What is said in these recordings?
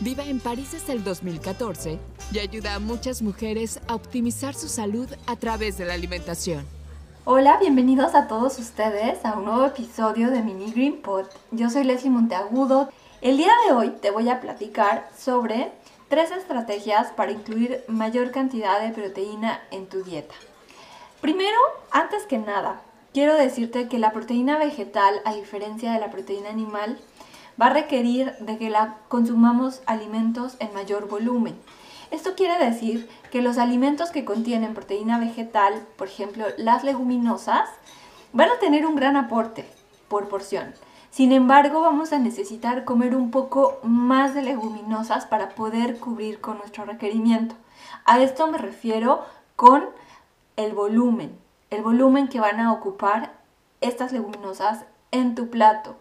Vive en París desde el 2014 y ayuda a muchas mujeres a optimizar su salud a través de la alimentación. Hola, bienvenidos a todos ustedes a un nuevo episodio de Mini Green Pot. Yo soy Leslie Monteagudo. El día de hoy te voy a platicar sobre tres estrategias para incluir mayor cantidad de proteína en tu dieta. Primero, antes que nada, quiero decirte que la proteína vegetal, a diferencia de la proteína animal, va a requerir de que la consumamos alimentos en mayor volumen. Esto quiere decir que los alimentos que contienen proteína vegetal, por ejemplo las leguminosas, van a tener un gran aporte por porción. Sin embargo, vamos a necesitar comer un poco más de leguminosas para poder cubrir con nuestro requerimiento. A esto me refiero con el volumen, el volumen que van a ocupar estas leguminosas en tu plato.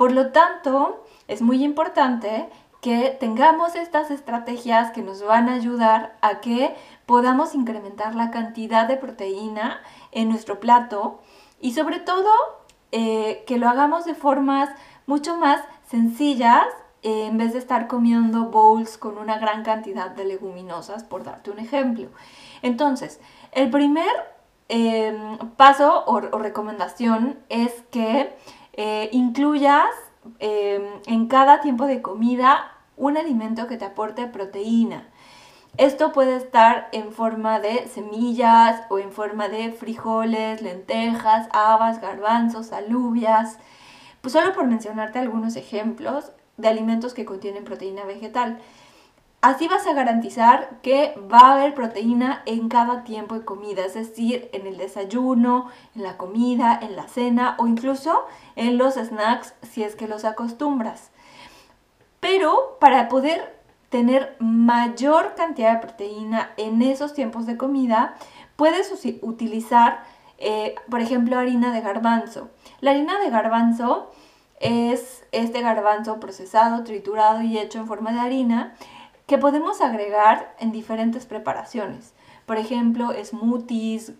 Por lo tanto, es muy importante que tengamos estas estrategias que nos van a ayudar a que podamos incrementar la cantidad de proteína en nuestro plato y sobre todo eh, que lo hagamos de formas mucho más sencillas eh, en vez de estar comiendo bowls con una gran cantidad de leguminosas, por darte un ejemplo. Entonces, el primer em, paso o recomendación es que eh, incluyas em, en cada tiempo de comida un alimento que te aporte proteína. Esto puede estar en forma de semillas o en forma de frijoles, lentejas, habas, garbanzos, alubias. Pues solo por mencionarte algunos ejemplos de alimentos que contienen proteína vegetal. Así vas a garantizar que va a haber proteína en cada tiempo de comida, es decir, en el desayuno, en la comida, en la cena o incluso en los snacks si es que los acostumbras. Pero para poder tener mayor cantidad de proteína en esos tiempos de comida, puedes utilizar, eh, por ejemplo, harina de garbanzo. La harina de garbanzo es este garbanzo procesado, triturado y hecho en forma de harina que podemos agregar en diferentes preparaciones. Por ejemplo, smoothies,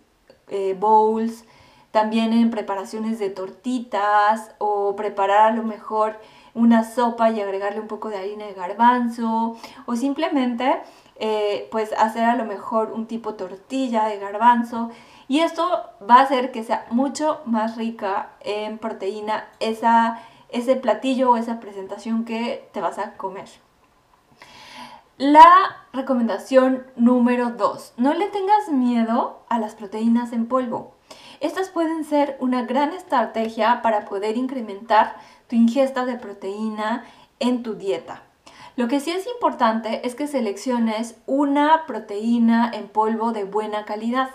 eh, bowls, también en preparaciones de tortitas o preparar a lo mejor una sopa y agregarle un poco de harina de garbanzo o simplemente eh, pues hacer a lo mejor un tipo tortilla de garbanzo y esto va a hacer que sea mucho más rica en proteína esa, ese platillo o esa presentación que te vas a comer. La recomendación número 2. No le tengas miedo a las proteínas en polvo. Estas pueden ser una gran estrategia para poder incrementar tu ingesta de proteína en tu dieta. Lo que sí es importante es que selecciones una proteína en polvo de buena calidad.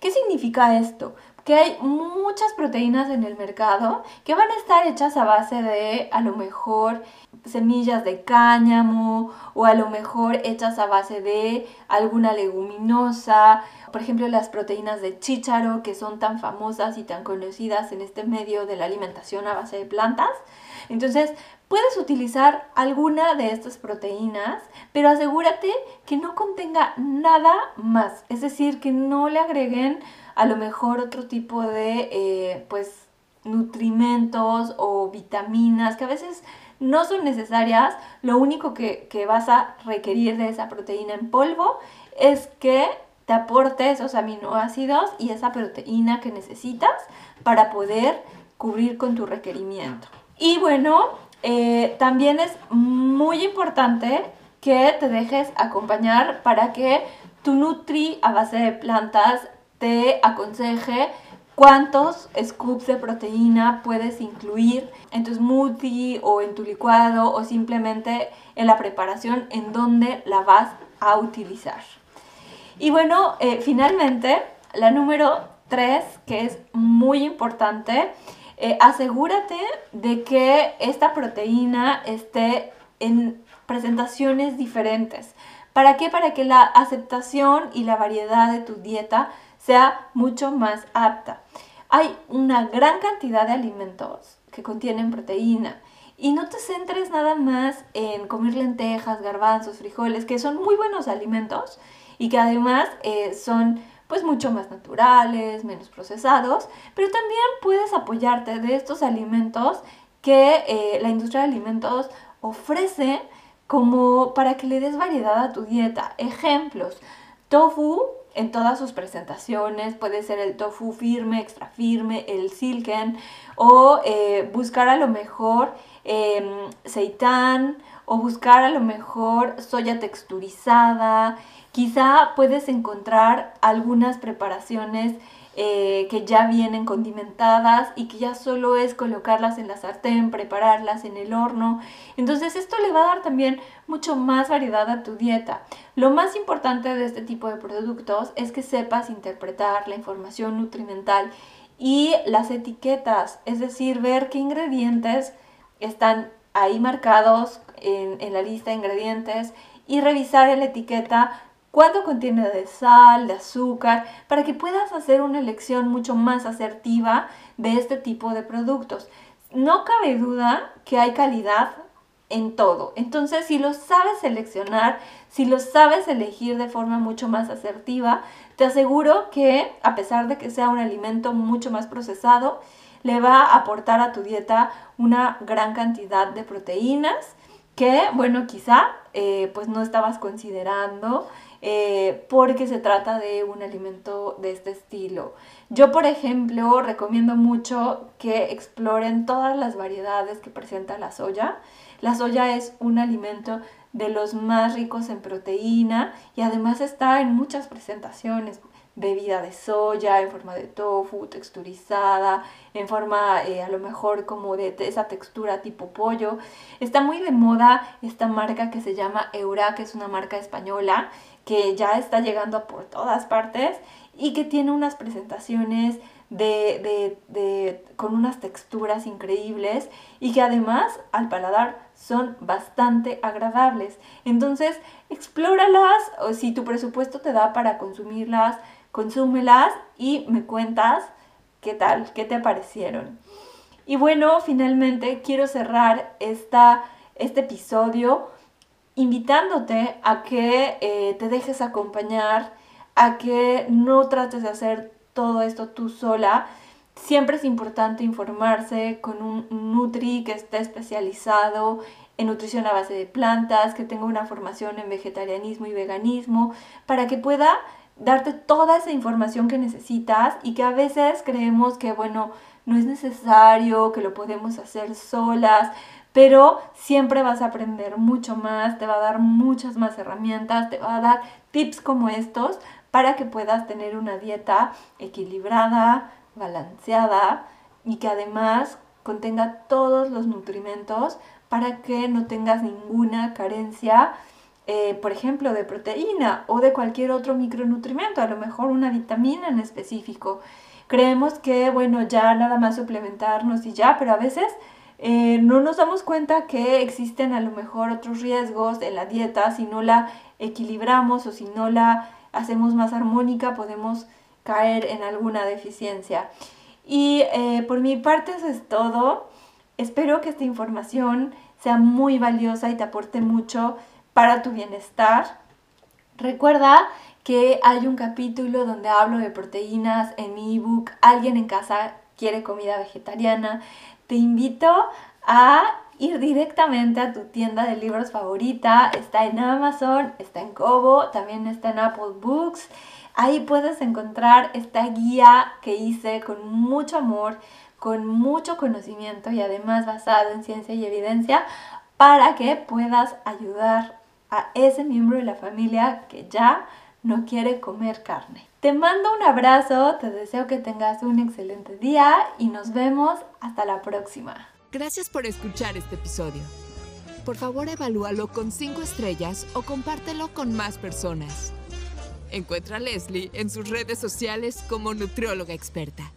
¿Qué significa esto? Que hay muchas proteínas en el mercado que van a estar hechas a base de a lo mejor semillas de cáñamo o a lo mejor hechas a base de alguna leguminosa, por ejemplo las proteínas de chícharo que son tan famosas y tan conocidas en este medio de la alimentación a base de plantas. Entonces, puedes utilizar alguna de estas proteínas, pero asegúrate que no contenga nada más, es decir, que no le agreguen a lo mejor otro tipo de eh, pues nutrimentos o vitaminas que a veces no son necesarias. Lo único que, que vas a requerir de esa proteína en polvo es que te aporte esos aminoácidos y esa proteína que necesitas para poder cubrir con tu requerimiento. Y bueno, eh, también es muy importante que te dejes acompañar para que tu Nutri a base de plantas te aconseje cuántos scoops de proteína puedes incluir en tu smoothie o en tu licuado o simplemente en la preparación en donde la vas a utilizar. Y bueno, eh, finalmente, la número 3, que es muy importante, eh, asegúrate de que esta proteína esté en presentaciones diferentes. ¿Para qué? Para que la aceptación y la variedad de tu dieta sea mucho más apta. Hay una gran cantidad de alimentos que contienen proteína. Y no te centres nada más en comer lentejas, garbanzos, frijoles, que son muy buenos alimentos y que además eh, son pues mucho más naturales, menos procesados, pero también puedes apoyarte de estos alimentos que eh, la industria de alimentos ofrece como para que le des variedad a tu dieta. Ejemplos, tofu en todas sus presentaciones, puede ser el tofu firme, extra firme, el silken, o eh, buscar a lo mejor eh, o buscar a lo mejor soya texturizada. Quizá puedes encontrar algunas preparaciones eh, que ya vienen condimentadas y que ya solo es colocarlas en la sartén, prepararlas en el horno. Entonces esto le va a dar también mucho más variedad a tu dieta. Lo más importante de este tipo de productos es que sepas interpretar la información nutrimental y las etiquetas, es decir, ver qué ingredientes están ahí marcados en, en la lista de ingredientes y revisar la etiqueta cuánto contiene de sal, de azúcar, para que puedas hacer una elección mucho más asertiva de este tipo de productos. No cabe duda que hay calidad en todo. Entonces, si lo sabes seleccionar, si lo sabes elegir de forma mucho más asertiva, te aseguro que a pesar de que sea un alimento mucho más procesado, le va a aportar a tu dieta una gran cantidad de proteínas que, bueno, quizá eh, pues no estabas considerando eh, porque se trata de un alimento de este estilo. Yo, por ejemplo, recomiendo mucho que exploren todas las variedades que presenta la soya. La soya es un alimento de los más ricos en proteína y además está en muchas presentaciones bebida de soya, en forma de tofu, texturizada, en forma eh, a lo mejor como de, esa textura tipo pollo. Está muy de moda esta marca que se llama Eura, que es una marca española que ya está llegando por todas partes y que tiene unas presentaciones de, de, con unas texturas increíbles y que además al paladar son bastante agradables. Entonces, explóralas o si tu presupuesto te da para consumirlas, consúmelas y me cuentas qué tal, qué te parecieron. Y bueno, finalmente quiero cerrar esta, este episodio invitándote a que eh, te dejes acompañar, a que no trates de hacer todo esto tú sola. Siempre es importante informarse con un Nutri que esté especializado en nutrición a base de plantas, que tenga una formación en vegetarianismo y veganismo, para que pueda darte toda esa información que necesitas y que a veces creemos que, bueno, no es necesario, que lo podemos hacer solas, pero siempre vas a aprender mucho más, te va a dar muchas más herramientas, te va a dar tips como estos para que puedas tener una dieta equilibrada, balanceada y que además contenga todos los nutrimentos para que no tengas ninguna carencia eh, por ejemplo, de proteína o de cualquier otro micronutrimento, a lo mejor una vitamina en específico. Creemos que, bueno, ya nada más suplementarnos y ya, pero a veces eh, no nos damos cuenta que existen a lo mejor otros riesgos en la dieta si no la equilibramos o si no la hacemos más armónica podemos caer en alguna deficiencia. Y eh, por mi parte eso es todo. Espero que esta información sea muy valiosa y te aporte mucho para tu bienestar. Recuerda que hay un capítulo donde hablo de proteínas en mi ebook Alguien en casa quiere comida vegetariana. Te invito a ir directamente a tu tienda de libros favorita. Está en Amazon, está en Kobo, también está en Apple Books. Ahí puedes encontrar esta guía que hice con mucho amor, con mucho conocimiento y además basado en ciencia y evidencia para que puedas ayudar a ese miembro de la familia que ya no quiere comer carne. Te mando un abrazo, te deseo que tengas un excelente día y nos vemos hasta la próxima. Gracias por escuchar este episodio. Por favor, evalúalo con 5 estrellas o compártelo con más personas. Encuentra a Leslie en sus redes sociales como nutrióloga experta.